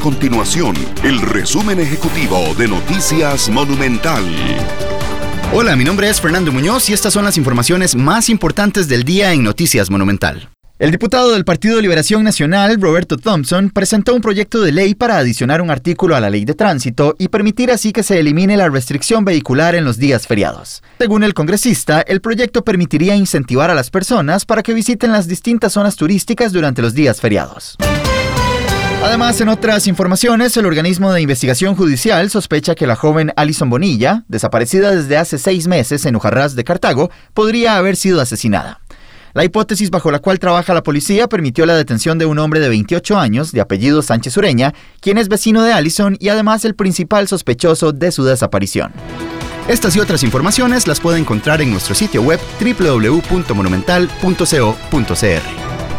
continuación el resumen ejecutivo de Noticias Monumental. Hola, mi nombre es Fernando Muñoz y estas son las informaciones más importantes del día en Noticias Monumental. El diputado del Partido de Liberación Nacional, Roberto Thompson, presentó un proyecto de ley para adicionar un artículo a la ley de tránsito y permitir así que se elimine la restricción vehicular en los días feriados. Según el congresista, el proyecto permitiría incentivar a las personas para que visiten las distintas zonas turísticas durante los días feriados. Además, en otras informaciones, el organismo de investigación judicial sospecha que la joven Alison Bonilla, desaparecida desde hace seis meses en Ujarrás de Cartago, podría haber sido asesinada. La hipótesis bajo la cual trabaja la policía permitió la detención de un hombre de 28 años, de apellido Sánchez Ureña, quien es vecino de Allison y además el principal sospechoso de su desaparición. Estas y otras informaciones las puede encontrar en nuestro sitio web www.monumental.co.cr.